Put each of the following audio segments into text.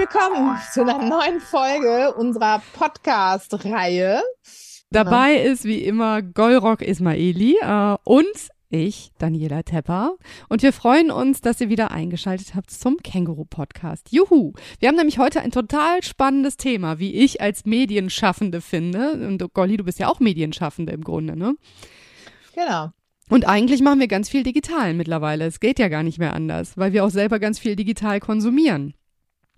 willkommen zu einer neuen Folge unserer Podcast-Reihe. Dabei ist wie immer Golrock Ismaili äh, und ich, Daniela Tepper. Und wir freuen uns, dass ihr wieder eingeschaltet habt zum Känguru-Podcast. Juhu! Wir haben nämlich heute ein total spannendes Thema, wie ich als Medienschaffende finde. Und Golli, du bist ja auch Medienschaffende im Grunde, ne? Genau. Und eigentlich machen wir ganz viel digital mittlerweile. Es geht ja gar nicht mehr anders, weil wir auch selber ganz viel digital konsumieren.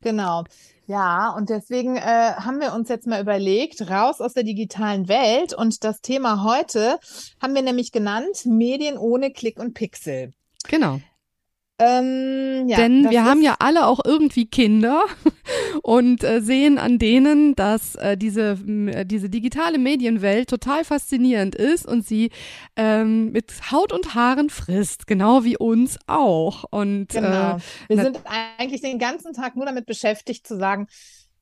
Genau. Ja, und deswegen äh, haben wir uns jetzt mal überlegt, raus aus der digitalen Welt. Und das Thema heute haben wir nämlich genannt, Medien ohne Klick und Pixel. Genau. Ähm, ja, Denn wir haben ja alle auch irgendwie Kinder und äh, sehen an denen, dass äh, diese, äh, diese digitale Medienwelt total faszinierend ist und sie ähm, mit Haut und Haaren frisst, genau wie uns auch. Und, äh, genau. wir sind eigentlich den ganzen Tag nur damit beschäftigt zu sagen,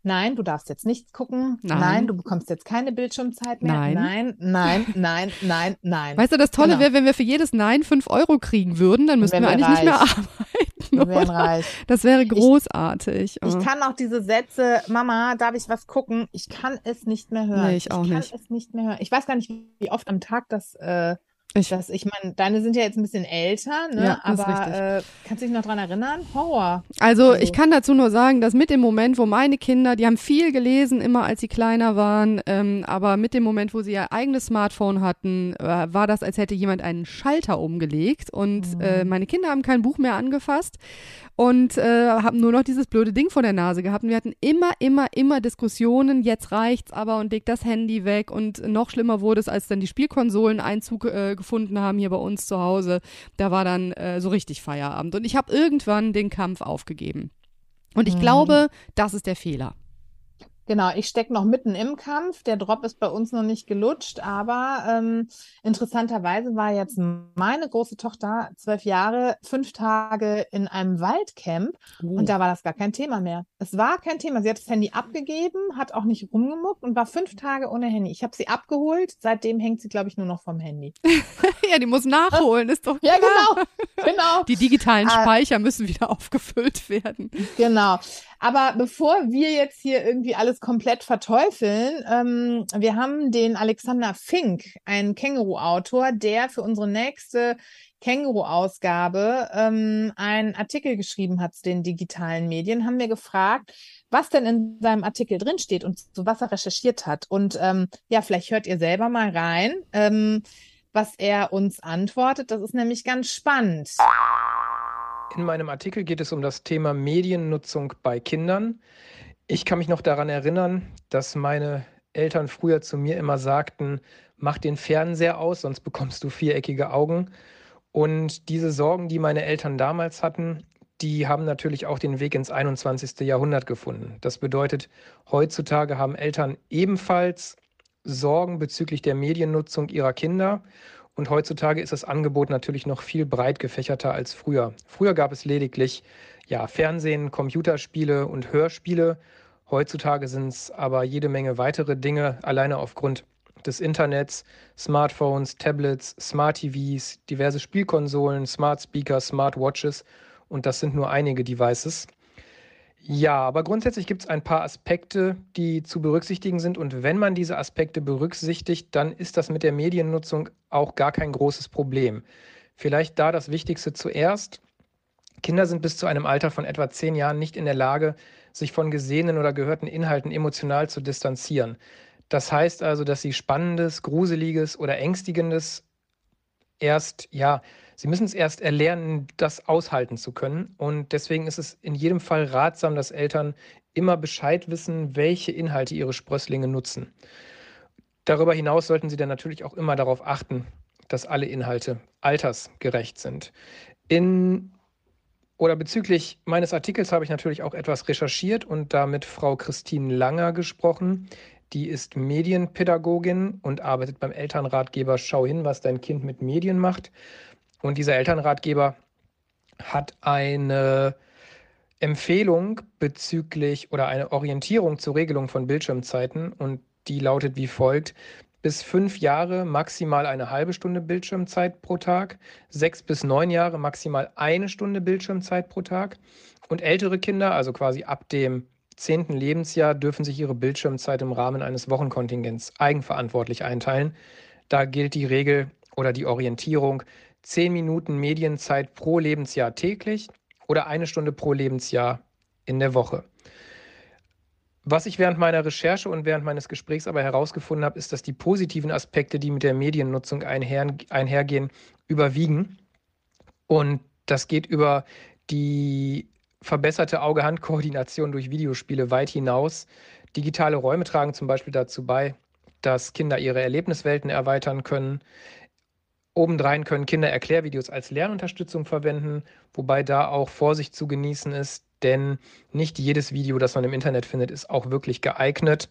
Nein, du darfst jetzt nichts gucken. Nein. nein. du bekommst jetzt keine Bildschirmzeit mehr. Nein, nein, nein, nein, nein, nein. Weißt du, das Tolle genau. wäre, wenn wir für jedes Nein fünf Euro kriegen würden, dann müssten wir, wir eigentlich reich. nicht mehr arbeiten. Wir wären reich. Das wäre großartig. Ich, ich, kann auch diese Sätze, Mama, darf ich was gucken? Ich kann es nicht mehr hören. Nee, ich auch ich nicht. Ich kann es nicht mehr hören. Ich weiß gar nicht, wie oft am Tag das äh, ich, das, ich meine, deine sind ja jetzt ein bisschen älter, ne? Ja, aber äh, kannst du dich noch dran erinnern? Horror. Also, also, ich kann dazu nur sagen, dass mit dem Moment, wo meine Kinder, die haben viel gelesen, immer als sie kleiner waren, ähm, aber mit dem Moment, wo sie ihr eigenes Smartphone hatten, äh, war das, als hätte jemand einen Schalter umgelegt und mhm. äh, meine Kinder haben kein Buch mehr angefasst und äh, haben nur noch dieses blöde Ding vor der Nase gehabt. Und wir hatten immer, immer, immer Diskussionen, jetzt reicht's aber und leg das Handy weg. Und noch schlimmer wurde es, als dann die Spielkonsolen Einzug äh, gefunden haben hier bei uns zu Hause. Da war dann äh, so richtig Feierabend. Und ich habe irgendwann den Kampf aufgegeben. Und ich mhm. glaube, das ist der Fehler. Genau, ich stecke noch mitten im Kampf. Der Drop ist bei uns noch nicht gelutscht, aber ähm, interessanterweise war jetzt meine große Tochter zwölf Jahre, fünf Tage in einem Waldcamp oh. und da war das gar kein Thema mehr. Es war kein Thema. Sie hat das Handy abgegeben, hat auch nicht rumgemuckt und war fünf Tage ohne Handy. Ich habe sie abgeholt. Seitdem hängt sie, glaube ich, nur noch vom Handy. ja, die muss nachholen, ist doch klar. Ja, genau. genau. Die digitalen ah. Speicher müssen wieder aufgefüllt werden. Genau. Aber bevor wir jetzt hier irgendwie alles komplett verteufeln, ähm, wir haben den Alexander Fink, einen Känguru-Autor, der für unsere nächste Känguru-Ausgabe ähm, einen Artikel geschrieben hat zu den digitalen Medien, haben wir gefragt, was denn in seinem Artikel drinsteht und zu was er recherchiert hat. Und ähm, ja, vielleicht hört ihr selber mal rein, ähm, was er uns antwortet. Das ist nämlich ganz spannend. In meinem Artikel geht es um das Thema Mediennutzung bei Kindern. Ich kann mich noch daran erinnern, dass meine Eltern früher zu mir immer sagten, mach den Fernseher aus, sonst bekommst du viereckige Augen. Und diese Sorgen, die meine Eltern damals hatten, die haben natürlich auch den Weg ins 21. Jahrhundert gefunden. Das bedeutet, heutzutage haben Eltern ebenfalls Sorgen bezüglich der Mediennutzung ihrer Kinder und heutzutage ist das Angebot natürlich noch viel breit gefächerter als früher. Früher gab es lediglich ja, Fernsehen, Computerspiele und Hörspiele. Heutzutage sind es aber jede Menge weitere Dinge, alleine aufgrund des Internets, Smartphones, Tablets, Smart TVs, diverse Spielkonsolen, Smart Speakers, Smart Watches und das sind nur einige Devices. Ja, aber grundsätzlich gibt es ein paar Aspekte, die zu berücksichtigen sind. Und wenn man diese Aspekte berücksichtigt, dann ist das mit der Mediennutzung auch gar kein großes Problem. Vielleicht da das Wichtigste zuerst. Kinder sind bis zu einem Alter von etwa zehn Jahren nicht in der Lage, sich von gesehenen oder gehörten Inhalten emotional zu distanzieren. Das heißt also, dass sie Spannendes, Gruseliges oder Ängstigendes erst, ja, Sie müssen es erst erlernen, das aushalten zu können. Und deswegen ist es in jedem Fall ratsam, dass Eltern immer Bescheid wissen, welche Inhalte ihre Sprösslinge nutzen. Darüber hinaus sollten Sie dann natürlich auch immer darauf achten, dass alle Inhalte altersgerecht sind. In oder bezüglich meines Artikels habe ich natürlich auch etwas recherchiert und damit Frau Christine Langer gesprochen. Die ist Medienpädagogin und arbeitet beim Elternratgeber Schau hin, was dein Kind mit Medien macht. Und dieser Elternratgeber hat eine Empfehlung bezüglich oder eine Orientierung zur Regelung von Bildschirmzeiten und die lautet wie folgt. Bis fünf Jahre maximal eine halbe Stunde Bildschirmzeit pro Tag, sechs bis neun Jahre maximal eine Stunde Bildschirmzeit pro Tag und ältere Kinder, also quasi ab dem zehnten Lebensjahr dürfen sich ihre Bildschirmzeit im Rahmen eines Wochenkontingents eigenverantwortlich einteilen. Da gilt die Regel oder die Orientierung, zehn Minuten Medienzeit pro Lebensjahr täglich oder eine Stunde pro Lebensjahr in der Woche. Was ich während meiner Recherche und während meines Gesprächs aber herausgefunden habe, ist, dass die positiven Aspekte, die mit der Mediennutzung einher, einhergehen, überwiegen. Und das geht über die verbesserte Auge-Hand-Koordination durch Videospiele weit hinaus. Digitale Räume tragen zum Beispiel dazu bei, dass Kinder ihre Erlebniswelten erweitern können. Obendrein können Kinder Erklärvideos als Lernunterstützung verwenden, wobei da auch Vorsicht zu genießen ist, denn nicht jedes Video, das man im Internet findet, ist auch wirklich geeignet.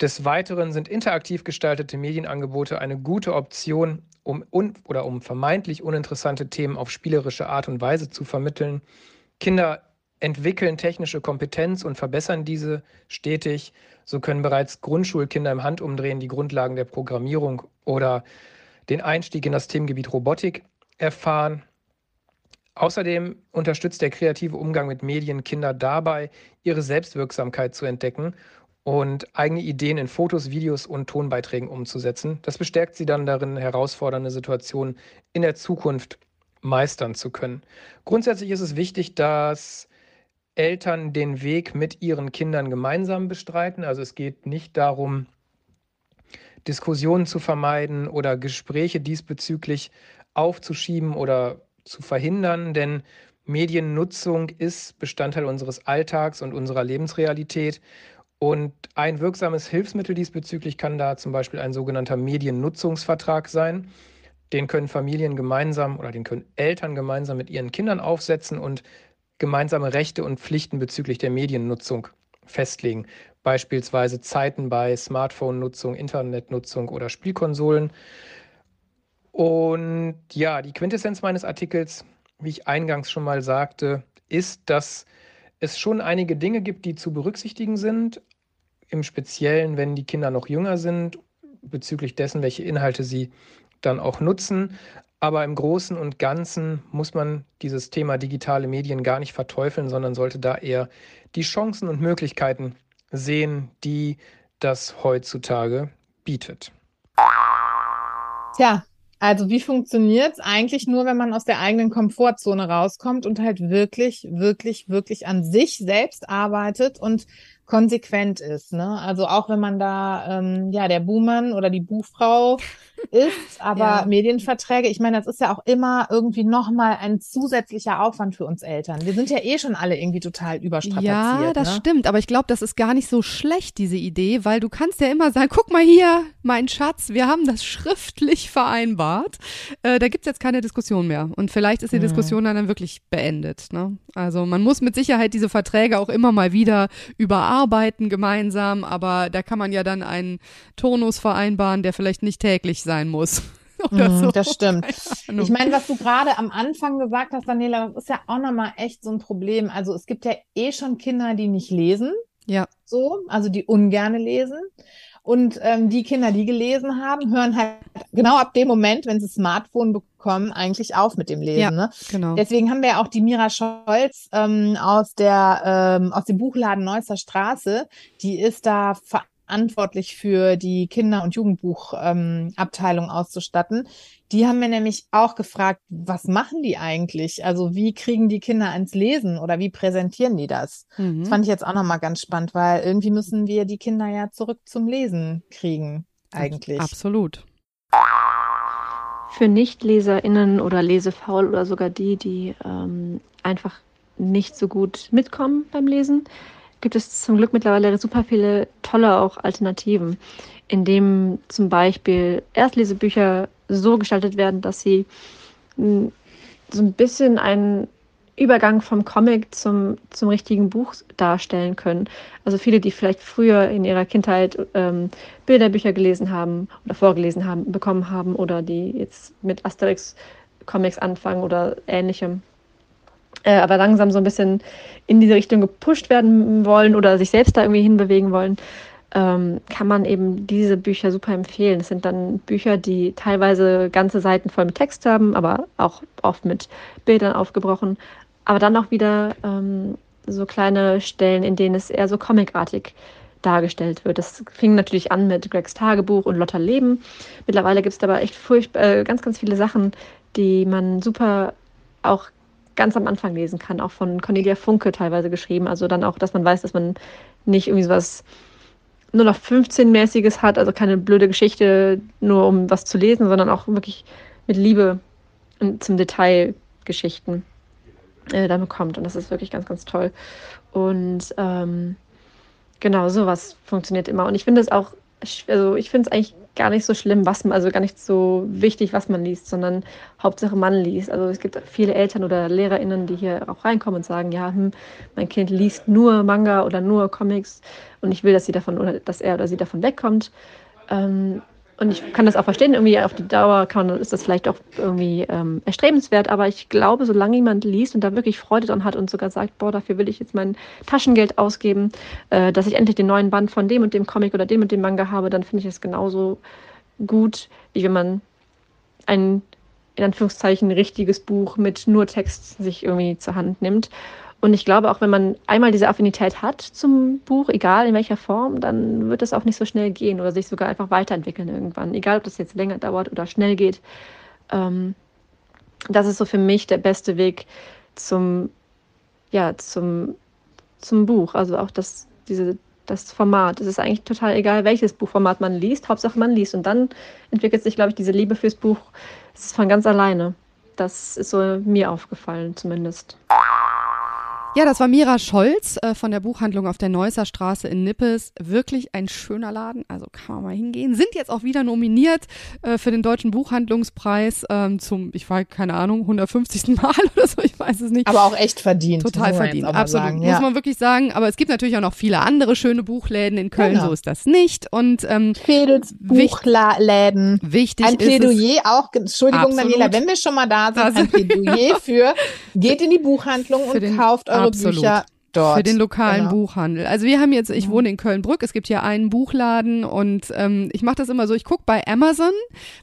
Des Weiteren sind interaktiv gestaltete Medienangebote eine gute Option, um un oder um vermeintlich uninteressante Themen auf spielerische Art und Weise zu vermitteln. Kinder entwickeln technische Kompetenz und verbessern diese stetig. So können bereits Grundschulkinder im Handumdrehen die Grundlagen der Programmierung oder den Einstieg in das Themengebiet Robotik erfahren. Außerdem unterstützt der kreative Umgang mit Medien Kinder dabei, ihre Selbstwirksamkeit zu entdecken und eigene Ideen in Fotos, Videos und Tonbeiträgen umzusetzen. Das bestärkt sie dann darin, herausfordernde Situationen in der Zukunft meistern zu können. Grundsätzlich ist es wichtig, dass Eltern den Weg mit ihren Kindern gemeinsam bestreiten. Also es geht nicht darum, Diskussionen zu vermeiden oder Gespräche diesbezüglich aufzuschieben oder zu verhindern, denn Mediennutzung ist Bestandteil unseres Alltags und unserer Lebensrealität. Und ein wirksames Hilfsmittel diesbezüglich kann da zum Beispiel ein sogenannter Mediennutzungsvertrag sein. Den können Familien gemeinsam oder den können Eltern gemeinsam mit ihren Kindern aufsetzen und gemeinsame Rechte und Pflichten bezüglich der Mediennutzung festlegen. Beispielsweise Zeiten bei Smartphone-Nutzung, Internetnutzung oder Spielkonsolen. Und ja, die Quintessenz meines Artikels, wie ich eingangs schon mal sagte, ist, dass es schon einige Dinge gibt, die zu berücksichtigen sind, im Speziellen, wenn die Kinder noch jünger sind, bezüglich dessen, welche Inhalte sie dann auch nutzen. Aber im Großen und Ganzen muss man dieses Thema digitale Medien gar nicht verteufeln, sondern sollte da eher die Chancen und Möglichkeiten sehen, die das heutzutage bietet. Tja, also wie funktioniert es eigentlich nur, wenn man aus der eigenen Komfortzone rauskommt und halt wirklich, wirklich, wirklich an sich selbst arbeitet und konsequent ist. Ne? Also auch wenn man da ähm, ja der Buhmann oder die Buchfrau ist, aber ja. Medienverträge, ich meine, das ist ja auch immer irgendwie nochmal ein zusätzlicher Aufwand für uns Eltern. Wir sind ja eh schon alle irgendwie total überstrapaziert. Ja, das ne? stimmt, aber ich glaube, das ist gar nicht so schlecht, diese Idee, weil du kannst ja immer sagen, guck mal hier, mein Schatz, wir haben das schriftlich vereinbart. Äh, da gibt's jetzt keine Diskussion mehr. Und vielleicht ist die mhm. Diskussion dann, dann wirklich beendet. Ne? Also man muss mit Sicherheit diese Verträge auch immer mal wieder überarbeiten gemeinsam, aber da kann man ja dann einen Turnus vereinbaren, der vielleicht nicht täglich sein muss. Oder mm, so. Das stimmt. Ich meine, was du gerade am Anfang gesagt hast, Daniela, das ist ja auch nochmal echt so ein Problem. Also es gibt ja eh schon Kinder, die nicht lesen. Ja. So, also die ungerne lesen. Und ähm, die Kinder, die gelesen haben, hören halt genau ab dem Moment, wenn sie Smartphone bekommen, eigentlich auf mit dem Lesen. Ja, ne? genau. Deswegen haben wir ja auch die Mira Scholz ähm, aus der ähm, aus dem Buchladen Neusser Straße. Die ist da verantwortlich für die Kinder- und Jugendbuchabteilung ähm, auszustatten. Die haben mir nämlich auch gefragt, was machen die eigentlich? Also wie kriegen die Kinder ans Lesen oder wie präsentieren die das? Mhm. Das fand ich jetzt auch nochmal ganz spannend, weil irgendwie müssen wir die Kinder ja zurück zum Lesen kriegen, eigentlich. Absolut. Für NichtleserInnen oder lesefaul oder sogar die, die ähm, einfach nicht so gut mitkommen beim Lesen, gibt es zum Glück mittlerweile super viele tolle auch Alternativen, indem zum Beispiel Erstlesebücher so gestaltet werden, dass sie hm, so ein bisschen einen Übergang vom Comic zum, zum richtigen Buch darstellen können. Also viele, die vielleicht früher in ihrer Kindheit ähm, Bilderbücher gelesen haben oder vorgelesen haben, bekommen haben oder die jetzt mit Asterix Comics anfangen oder ähnlichem äh, aber langsam so ein bisschen in diese Richtung gepusht werden wollen oder sich selbst da irgendwie hinbewegen wollen, ähm, kann man eben diese Bücher super empfehlen. Es sind dann Bücher, die teilweise ganze Seiten voll mit Text haben, aber auch oft mit Bildern aufgebrochen, aber dann auch wieder ähm, so kleine Stellen, in denen es eher so comicartig dargestellt wird. Das fing natürlich an mit Gregs Tagebuch und Lotta Leben. Mittlerweile gibt es aber echt furchtbar, äh, ganz, ganz viele Sachen, die man super auch ganz am Anfang lesen kann, auch von Cornelia Funke teilweise geschrieben. Also dann auch, dass man weiß, dass man nicht irgendwie sowas nur noch 15-mäßiges hat, also keine blöde Geschichte nur um was zu lesen, sondern auch wirklich mit Liebe zum Detail Geschichten äh, dann bekommt. Und das ist wirklich ganz, ganz toll. Und ähm, genau, sowas funktioniert immer. Und ich finde es auch, also ich finde es eigentlich gar nicht so schlimm, was man, also gar nicht so wichtig, was man liest, sondern Hauptsache man liest. Also es gibt viele Eltern oder LehrerInnen, die hier auch reinkommen und sagen, ja, hm, mein Kind liest nur Manga oder nur Comics und ich will, dass sie davon oder dass er oder sie davon wegkommt. Ähm, und ich kann das auch verstehen, irgendwie auf die Dauer kann, ist das vielleicht auch irgendwie ähm, erstrebenswert, aber ich glaube, solange jemand liest und da wirklich Freude dran hat und sogar sagt, boah, dafür will ich jetzt mein Taschengeld ausgeben, äh, dass ich endlich den neuen Band von dem und dem Comic oder dem und dem Manga habe, dann finde ich es genauso gut, wie wenn man ein, in Anführungszeichen, richtiges Buch mit nur Text sich irgendwie zur Hand nimmt. Und ich glaube, auch wenn man einmal diese Affinität hat zum Buch, egal in welcher Form, dann wird es auch nicht so schnell gehen oder sich sogar einfach weiterentwickeln irgendwann. Egal, ob das jetzt länger dauert oder schnell geht. Ähm, das ist so für mich der beste Weg zum, ja, zum, zum Buch. Also auch das, diese, das Format. Es ist eigentlich total egal, welches Buchformat man liest. Hauptsache man liest. Und dann entwickelt sich, glaube ich, diese Liebe fürs Buch. Von ganz alleine. Das ist so mir aufgefallen, zumindest. Ja, das war Mira Scholz äh, von der Buchhandlung auf der Neusser Straße in Nippes. Wirklich ein schöner Laden, also kann man mal hingehen. Sind jetzt auch wieder nominiert äh, für den Deutschen Buchhandlungspreis ähm, zum, ich weiß keine Ahnung, 150. Mal oder so, ich weiß es nicht. Aber auch echt verdient. Total verdient, absolut. Sagen, ja. Muss man wirklich sagen. Aber es gibt natürlich auch noch viele andere schöne Buchläden in Köln, genau. so ist das nicht. Und ähm, Mädels Buchläden. Wichtig Ein Plädoyer auch, Entschuldigung absolut. Daniela, wenn wir schon mal da sind, ein Plädoyer für, geht in die Buchhandlung und kauft eure Absolut. Bücher dort. Für den lokalen genau. Buchhandel. Also wir haben jetzt, ich wohne in Köln-Brück, es gibt hier einen Buchladen und ähm, ich mache das immer so, ich gucke bei Amazon,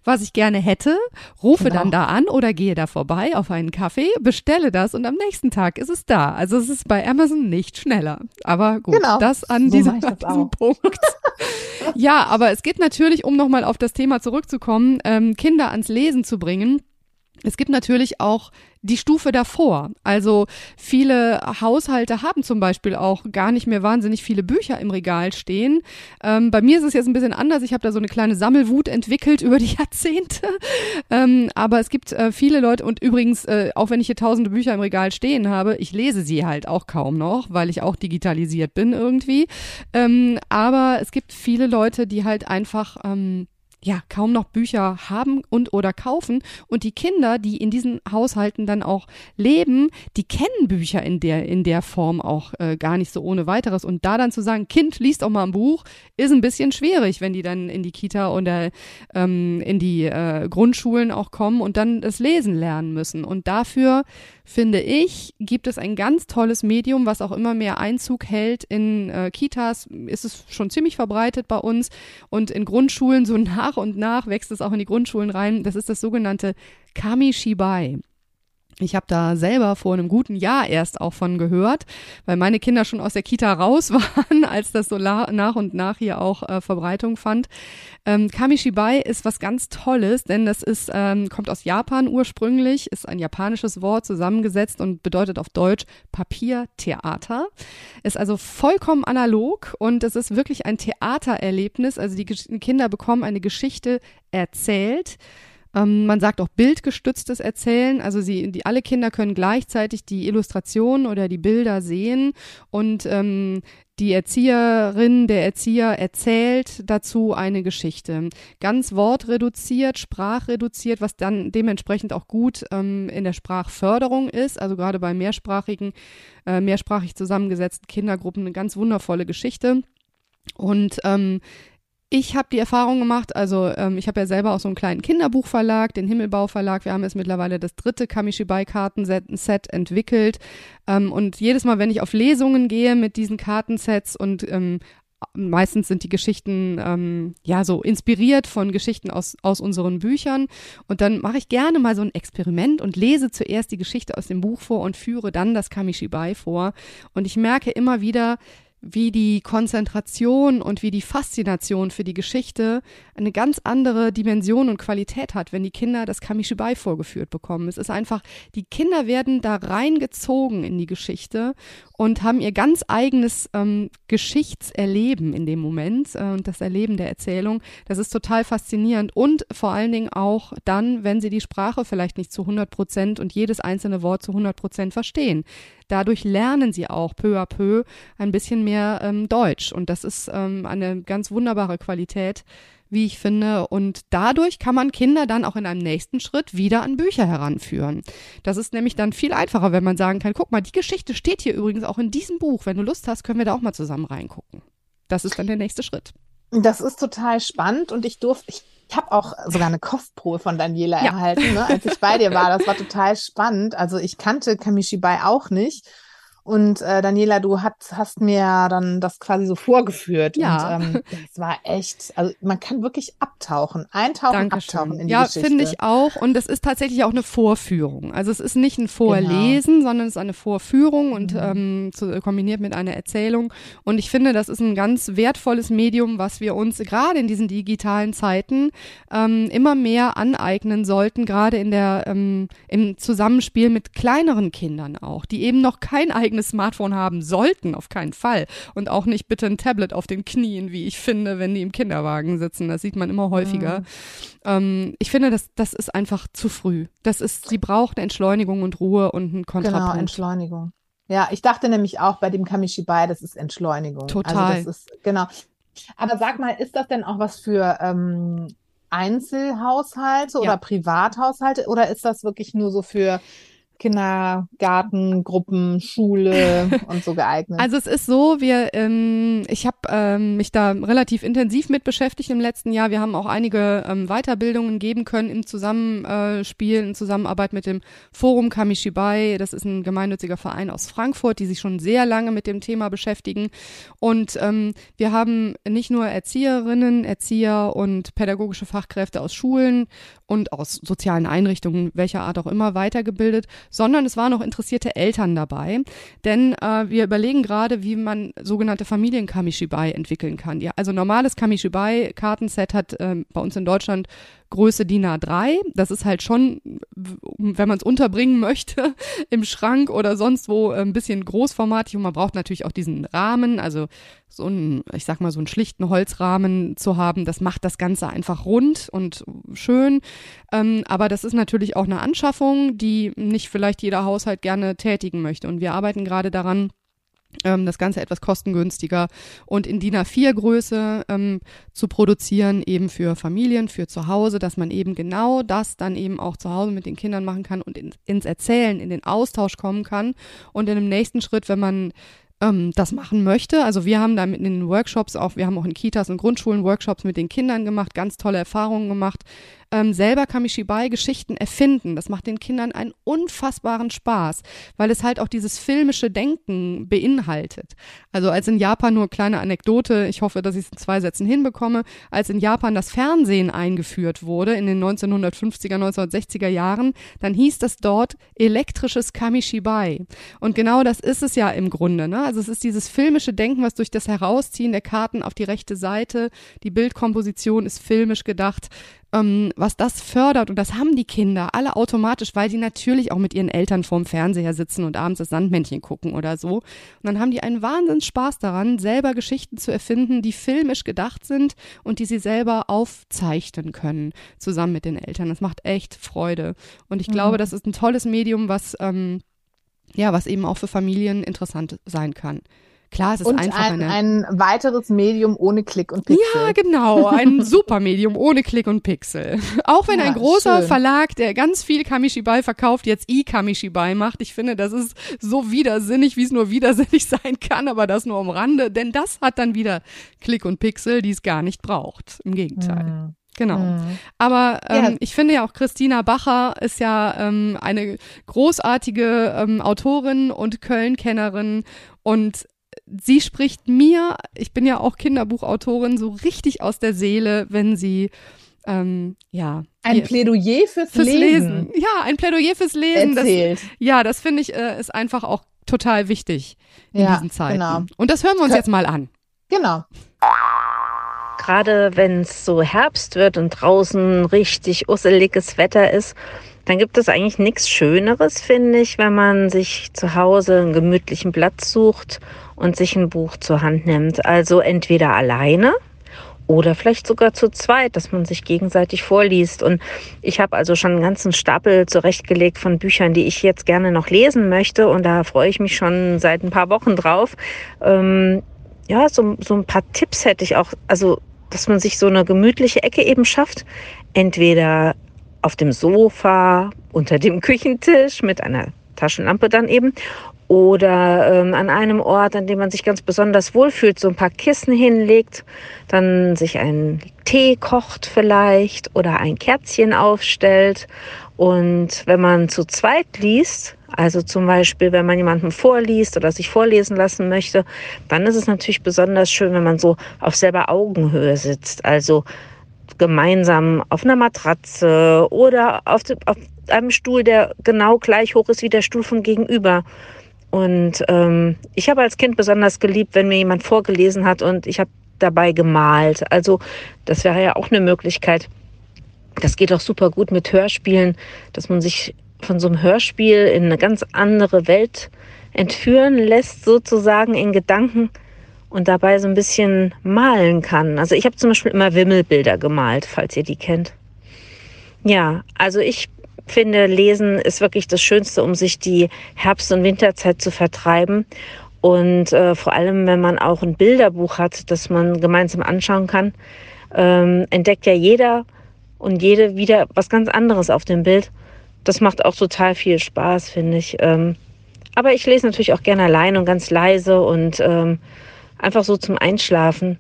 was ich gerne hätte, rufe genau. dann da an oder gehe da vorbei auf einen Kaffee, bestelle das und am nächsten Tag ist es da. Also es ist bei Amazon nicht schneller. Aber gut, genau. das an so diesem, das diesem Punkt. ja, aber es geht natürlich, um nochmal auf das Thema zurückzukommen, ähm, Kinder ans Lesen zu bringen. Es gibt natürlich auch die Stufe davor. Also viele Haushalte haben zum Beispiel auch gar nicht mehr wahnsinnig viele Bücher im Regal stehen. Ähm, bei mir ist es jetzt ein bisschen anders. Ich habe da so eine kleine Sammelwut entwickelt über die Jahrzehnte. Ähm, aber es gibt äh, viele Leute und übrigens, äh, auch wenn ich hier tausende Bücher im Regal stehen habe, ich lese sie halt auch kaum noch, weil ich auch digitalisiert bin irgendwie. Ähm, aber es gibt viele Leute, die halt einfach ähm, ja kaum noch Bücher haben und oder kaufen. Und die Kinder, die in diesen Haushalten dann auch leben, die kennen Bücher in der in der Form auch äh, gar nicht so ohne weiteres. Und da dann zu sagen, Kind liest auch mal ein Buch, ist ein bisschen schwierig, wenn die dann in die Kita oder ähm, in die äh, Grundschulen auch kommen und dann das Lesen lernen müssen. Und dafür finde ich, gibt es ein ganz tolles Medium, was auch immer mehr Einzug hält. In äh, Kitas. Ist es schon ziemlich verbreitet bei uns. Und in Grundschulen so nach und nach wächst es auch in die Grundschulen rein. Das ist das sogenannte Kamishibai. Ich habe da selber vor einem guten Jahr erst auch von gehört, weil meine Kinder schon aus der Kita raus waren, als das so nach und nach hier auch äh, Verbreitung fand. Ähm, Kamishibai ist was ganz Tolles, denn das ist ähm, kommt aus Japan ursprünglich, ist ein japanisches Wort zusammengesetzt und bedeutet auf Deutsch Papiertheater. Ist also vollkommen analog und es ist wirklich ein Theatererlebnis. Also die Kinder bekommen eine Geschichte erzählt ähm, man sagt auch bildgestütztes Erzählen. Also sie, die, alle Kinder können gleichzeitig die Illustration oder die Bilder sehen und ähm, die Erzieherin, der Erzieher erzählt dazu eine Geschichte. Ganz wortreduziert, sprachreduziert, was dann dementsprechend auch gut ähm, in der Sprachförderung ist. Also gerade bei mehrsprachigen, äh, mehrsprachig zusammengesetzten Kindergruppen eine ganz wundervolle Geschichte. Und ähm, ich habe die Erfahrung gemacht, also ähm, ich habe ja selber auch so einen kleinen Kinderbuchverlag, den Himmelbau Verlag. Wir haben jetzt mittlerweile das dritte Kamishibai-Kartenset entwickelt. Ähm, und jedes Mal, wenn ich auf Lesungen gehe mit diesen Kartensets und ähm, meistens sind die Geschichten ähm, ja so inspiriert von Geschichten aus, aus unseren Büchern. Und dann mache ich gerne mal so ein Experiment und lese zuerst die Geschichte aus dem Buch vor und führe dann das Kamishibai vor. Und ich merke immer wieder, wie die Konzentration und wie die Faszination für die Geschichte eine ganz andere Dimension und Qualität hat, wenn die Kinder das Kamishibai vorgeführt bekommen. Es ist einfach, die Kinder werden da reingezogen in die Geschichte und haben ihr ganz eigenes ähm, Geschichtserleben in dem Moment äh, und das Erleben der Erzählung. Das ist total faszinierend und vor allen Dingen auch dann, wenn sie die Sprache vielleicht nicht zu 100 Prozent und jedes einzelne Wort zu 100 Prozent verstehen. Dadurch lernen sie auch peu à peu ein bisschen mehr ähm, Deutsch. Und das ist ähm, eine ganz wunderbare Qualität, wie ich finde. Und dadurch kann man Kinder dann auch in einem nächsten Schritt wieder an Bücher heranführen. Das ist nämlich dann viel einfacher, wenn man sagen kann, guck mal, die Geschichte steht hier übrigens auch in diesem Buch. Wenn du Lust hast, können wir da auch mal zusammen reingucken. Das ist dann der nächste Schritt. Das ist total spannend und ich durfte, ich ich habe auch sogar eine Kostprobe von Daniela ja. erhalten, ne, als ich bei dir war. Das war total spannend. Also ich kannte Kamishibai auch nicht. Und äh, Daniela, du hat, hast mir dann das quasi so vorgeführt. Ja. Und ähm, das war echt, also man kann wirklich abtauchen, eintauchen, Dankeschön. abtauchen in die ja, Geschichte. Ja, finde ich auch. Und es ist tatsächlich auch eine Vorführung. Also es ist nicht ein Vorlesen, genau. sondern es ist eine Vorführung und mhm. ähm, zu, kombiniert mit einer Erzählung. Und ich finde, das ist ein ganz wertvolles Medium, was wir uns gerade in diesen digitalen Zeiten ähm, immer mehr aneignen sollten, gerade in der ähm, im Zusammenspiel mit kleineren Kindern auch, die eben noch kein eigenes eigenes Smartphone haben sollten, auf keinen Fall. Und auch nicht bitte ein Tablet auf den Knien, wie ich finde, wenn die im Kinderwagen sitzen. Das sieht man immer häufiger. Mhm. Ähm, ich finde, das, das ist einfach zu früh. Das ist, sie braucht Entschleunigung und Ruhe und einen Kontrapunkt. Genau, Entschleunigung. Ja, ich dachte nämlich auch bei dem Kamishibai, das ist Entschleunigung. Total. Also das ist, genau. Aber sag mal, ist das denn auch was für ähm, Einzelhaushalte oder ja. Privathaushalte oder ist das wirklich nur so für Kindergartengruppen, Schule und so geeignet? Also es ist so, wir, ähm, ich habe ähm, mich da relativ intensiv mit beschäftigt im letzten Jahr. Wir haben auch einige ähm, Weiterbildungen geben können im Zusammenspiel, in Zusammenarbeit mit dem Forum Kamishibai. Das ist ein gemeinnütziger Verein aus Frankfurt, die sich schon sehr lange mit dem Thema beschäftigen. Und ähm, wir haben nicht nur Erzieherinnen, Erzieher und pädagogische Fachkräfte aus Schulen und aus sozialen Einrichtungen, welcher Art auch immer, weitergebildet, sondern es waren auch interessierte Eltern dabei. Denn äh, wir überlegen gerade, wie man sogenannte Familien-Kamishibai entwickeln kann. Ja, also normales Kamishibai-Kartenset hat äh, bei uns in Deutschland Größe DIN A3. Das ist halt schon, wenn man es unterbringen möchte, im Schrank oder sonst wo ein bisschen großformatig und man braucht natürlich auch diesen Rahmen, also so ein, ich sag mal, so einen schlichten Holzrahmen zu haben, das macht das Ganze einfach rund und schön. Ähm, aber das ist natürlich auch eine Anschaffung, die nicht vielleicht jeder Haushalt gerne tätigen möchte. Und wir arbeiten gerade daran, ähm, das Ganze etwas kostengünstiger und in DIN A4-Größe ähm, zu produzieren, eben für Familien, für zu Hause, dass man eben genau das dann eben auch zu Hause mit den Kindern machen kann und in, ins Erzählen, in den Austausch kommen kann. Und in dem nächsten Schritt, wenn man ähm, das machen möchte. Also wir haben da in den Workshops auch, wir haben auch in Kitas und Grundschulen Workshops mit den Kindern gemacht, ganz tolle Erfahrungen gemacht. Ähm, selber Kamishibai Geschichten erfinden, das macht den Kindern einen unfassbaren Spaß, weil es halt auch dieses filmische Denken beinhaltet. Also als in Japan nur kleine Anekdote, ich hoffe, dass ich es in zwei Sätzen hinbekomme, als in Japan das Fernsehen eingeführt wurde in den 1950er, 1960er Jahren, dann hieß das dort elektrisches Kamishibai. Und genau das ist es ja im Grunde. Ne? Also es ist dieses filmische Denken, was durch das Herausziehen der Karten auf die rechte Seite, die Bildkomposition ist filmisch gedacht, ähm, was das fördert. Und das haben die Kinder alle automatisch, weil die natürlich auch mit ihren Eltern vorm Fernseher sitzen und abends das Sandmännchen gucken oder so. Und dann haben die einen Wahnsinns Spaß daran, selber Geschichten zu erfinden, die filmisch gedacht sind und die sie selber aufzeichnen können, zusammen mit den Eltern. Das macht echt Freude. Und ich mhm. glaube, das ist ein tolles Medium, was ähm, ja, was eben auch für Familien interessant sein kann. Klar, es ist und einfach ein, ein weiteres Medium ohne Klick und Pixel. Ja, genau, ein super Medium ohne Klick und Pixel. Auch wenn ja, ein großer schön. Verlag, der ganz viel Kamishibai verkauft, jetzt e-Kamishibai macht. Ich finde, das ist so widersinnig, wie es nur widersinnig sein kann, aber das nur am Rande, denn das hat dann wieder Klick und Pixel, die es gar nicht braucht. Im Gegenteil. Mhm. Genau. Mhm. Aber ähm, ja. ich finde ja auch Christina Bacher ist ja ähm, eine großartige ähm, Autorin und Köln-Kennerin und sie spricht mir, ich bin ja auch Kinderbuchautorin, so richtig aus der Seele, wenn sie ähm, ja. Ein Plädoyer fürs, fürs Lesen. Lesen. Ja, ein Plädoyer fürs Lesen. Erzählt. Das, ja, das finde ich äh, ist einfach auch total wichtig in ja, diesen Zeiten. Genau. Und das hören wir uns Kön jetzt mal an. Genau. Gerade wenn es so Herbst wird und draußen richtig usseliges Wetter ist, dann gibt es eigentlich nichts Schöneres, finde ich, wenn man sich zu Hause einen gemütlichen Platz sucht und sich ein Buch zur Hand nimmt. Also entweder alleine oder vielleicht sogar zu zweit, dass man sich gegenseitig vorliest. Und ich habe also schon einen ganzen Stapel zurechtgelegt von Büchern, die ich jetzt gerne noch lesen möchte. Und da freue ich mich schon seit ein paar Wochen drauf. Ähm, ja, so, so ein paar Tipps hätte ich auch. Also, dass man sich so eine gemütliche Ecke eben schafft. Entweder auf dem Sofa, unter dem Küchentisch mit einer Taschenlampe dann eben oder ähm, an einem Ort, an dem man sich ganz besonders wohlfühlt, so ein paar Kissen hinlegt, dann sich einen Tee kocht vielleicht oder ein Kerzchen aufstellt. Und wenn man zu zweit liest, also zum Beispiel, wenn man jemandem vorliest oder sich vorlesen lassen möchte, dann ist es natürlich besonders schön, wenn man so auf selber Augenhöhe sitzt. Also gemeinsam auf einer Matratze oder auf, auf einem Stuhl, der genau gleich hoch ist wie der Stuhl von gegenüber. Und ähm, ich habe als Kind besonders geliebt, wenn mir jemand vorgelesen hat und ich habe dabei gemalt. Also das wäre ja auch eine Möglichkeit. Das geht auch super gut mit Hörspielen, dass man sich von so einem Hörspiel in eine ganz andere Welt entführen lässt, sozusagen in Gedanken und dabei so ein bisschen malen kann. Also ich habe zum Beispiel immer Wimmelbilder gemalt, falls ihr die kennt. Ja, also ich finde, Lesen ist wirklich das Schönste, um sich die Herbst- und Winterzeit zu vertreiben. Und äh, vor allem, wenn man auch ein Bilderbuch hat, das man gemeinsam anschauen kann, ähm, entdeckt ja jeder und jede wieder was ganz anderes auf dem Bild. Das macht auch total viel Spaß, finde ich. Ähm, aber ich lese natürlich auch gerne allein und ganz leise und ähm, einfach so zum Einschlafen.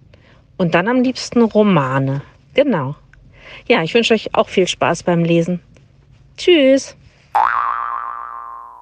Und dann am liebsten Romane. Genau. Ja, ich wünsche euch auch viel Spaß beim Lesen. Tschüss.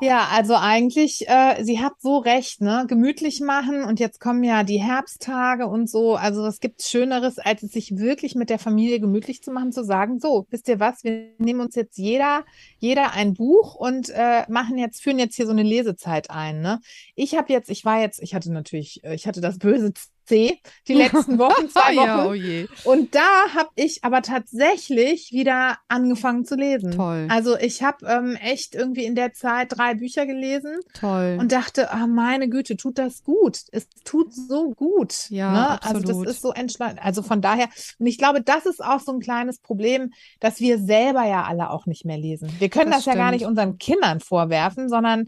Ja, also eigentlich, äh, sie hat so recht, ne? Gemütlich machen und jetzt kommen ja die Herbsttage und so. Also was gibt's Schöneres, als es sich wirklich mit der Familie gemütlich zu machen, zu sagen, so, wisst ihr was, wir nehmen uns jetzt jeder, jeder ein Buch und äh, machen jetzt, führen jetzt hier so eine Lesezeit ein, ne? Ich habe jetzt, ich war jetzt, ich hatte natürlich, äh, ich hatte das böse C die letzten Wochen, zwei Wochen. ja, oh. Und da habe ich aber tatsächlich wieder angefangen zu lesen. Toll. Also ich habe ähm, echt irgendwie in der Zeit drei Bücher gelesen. Toll. Und dachte, ah, meine Güte, tut das gut. Es tut so gut. Ja, ne? absolut. Also das ist so entschleunigt. Also von daher, und ich glaube, das ist auch so ein kleines Problem, dass wir selber ja alle auch nicht mehr lesen. Wir können das, das ja gar nicht unseren Kindern vorwerfen, sondern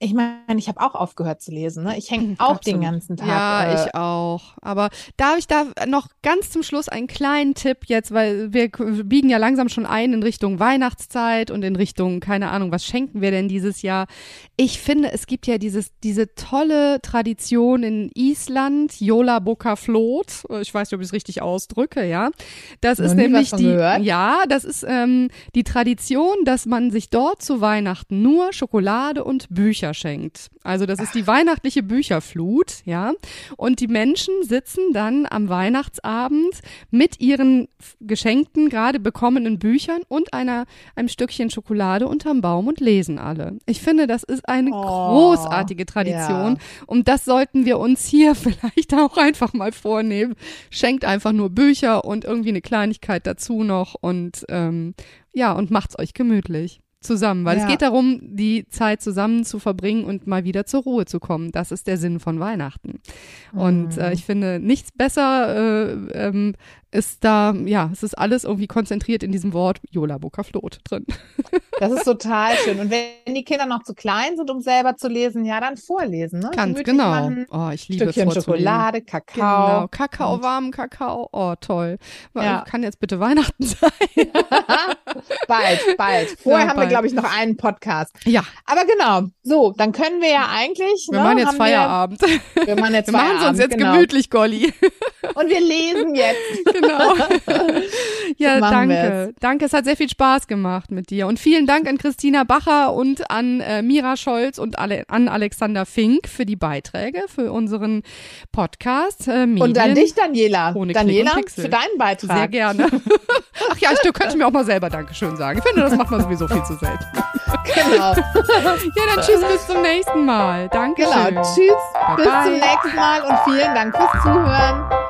ich meine, ich habe auch aufgehört zu lesen. Ne? Ich hänge mhm, auch Absolut. den ganzen Tag. Ja, äh, ich auch. Aber darf ich da noch ganz zum Schluss einen kleinen Tipp jetzt, weil wir biegen ja langsam schon ein in Richtung Weihnachtszeit und in Richtung, keine Ahnung, was schenken wir denn dieses Jahr? Ich finde, es gibt ja dieses, diese tolle Tradition in Island, Jola Boca Flot. Ich weiß nicht, ob ich es richtig ausdrücke, ja. Das ist nämlich die, gehört. ja, das ist ähm, die Tradition, dass man sich dort zu Weihnachten nur Schokolade und Bücher schenkt. Also das ist die weihnachtliche Bücherflut, ja. Und die Menschen sitzen dann am Weihnachtsabend mit ihren geschenkten, gerade bekommenen Büchern und einer, einem Stückchen Schokolade unterm Baum und lesen alle. Ich finde, das ist eine oh, großartige Tradition. Ja. Und das sollten wir uns hier vielleicht auch einfach mal vornehmen. Schenkt einfach nur Bücher und irgendwie eine Kleinigkeit dazu noch und ähm, ja, und macht's euch gemütlich zusammen, weil ja. es geht darum, die Zeit zusammen zu verbringen und mal wieder zur Ruhe zu kommen. Das ist der Sinn von Weihnachten. Mhm. Und äh, ich finde nichts besser äh, ähm, ist da, ja, es ist alles irgendwie konzentriert in diesem Wort Jola Flot drin. Das ist total schön. Und wenn die Kinder noch zu klein sind, um selber zu lesen, ja, dann vorlesen. Ne? Ganz genau. Machen. Oh, ich liebe Stückchen Schokolade, Kakao. Genau. Kakao, warmen Kakao. Oh, toll. Ja. Kann jetzt bitte Weihnachten sein. bald, bald. Vorher ja, haben bald. wir, glaube ich, noch einen Podcast. Ja. Aber genau. So, dann können wir ja eigentlich. Wir ne, machen jetzt Feierabend. Wir, wir machen jetzt wir Feierabend. machen es uns jetzt genau. gemütlich, Golli. und wir lesen jetzt. Genau. ja, So machen danke. wir's. Danke, es hat sehr viel Spaß gemacht mit dir. Und vielen Dank an Christina Bacher und an äh, Mira Scholz und alle, an Alexander Fink für die Beiträge für unseren Podcast. Äh, Medien. Und an dich, Daniela. Ohne Daniela, für deinen Beitrag. Sehr gerne. Ach ja, ich könnte mir auch mal selber Dankeschön sagen. Ich finde, das macht man sowieso viel zu selten. Genau. Ja, dann tschüss, bis zum nächsten Mal. Dankeschön. Genau. Tschüss. Bye bis zum nächsten Mal und vielen Dank fürs Zuhören.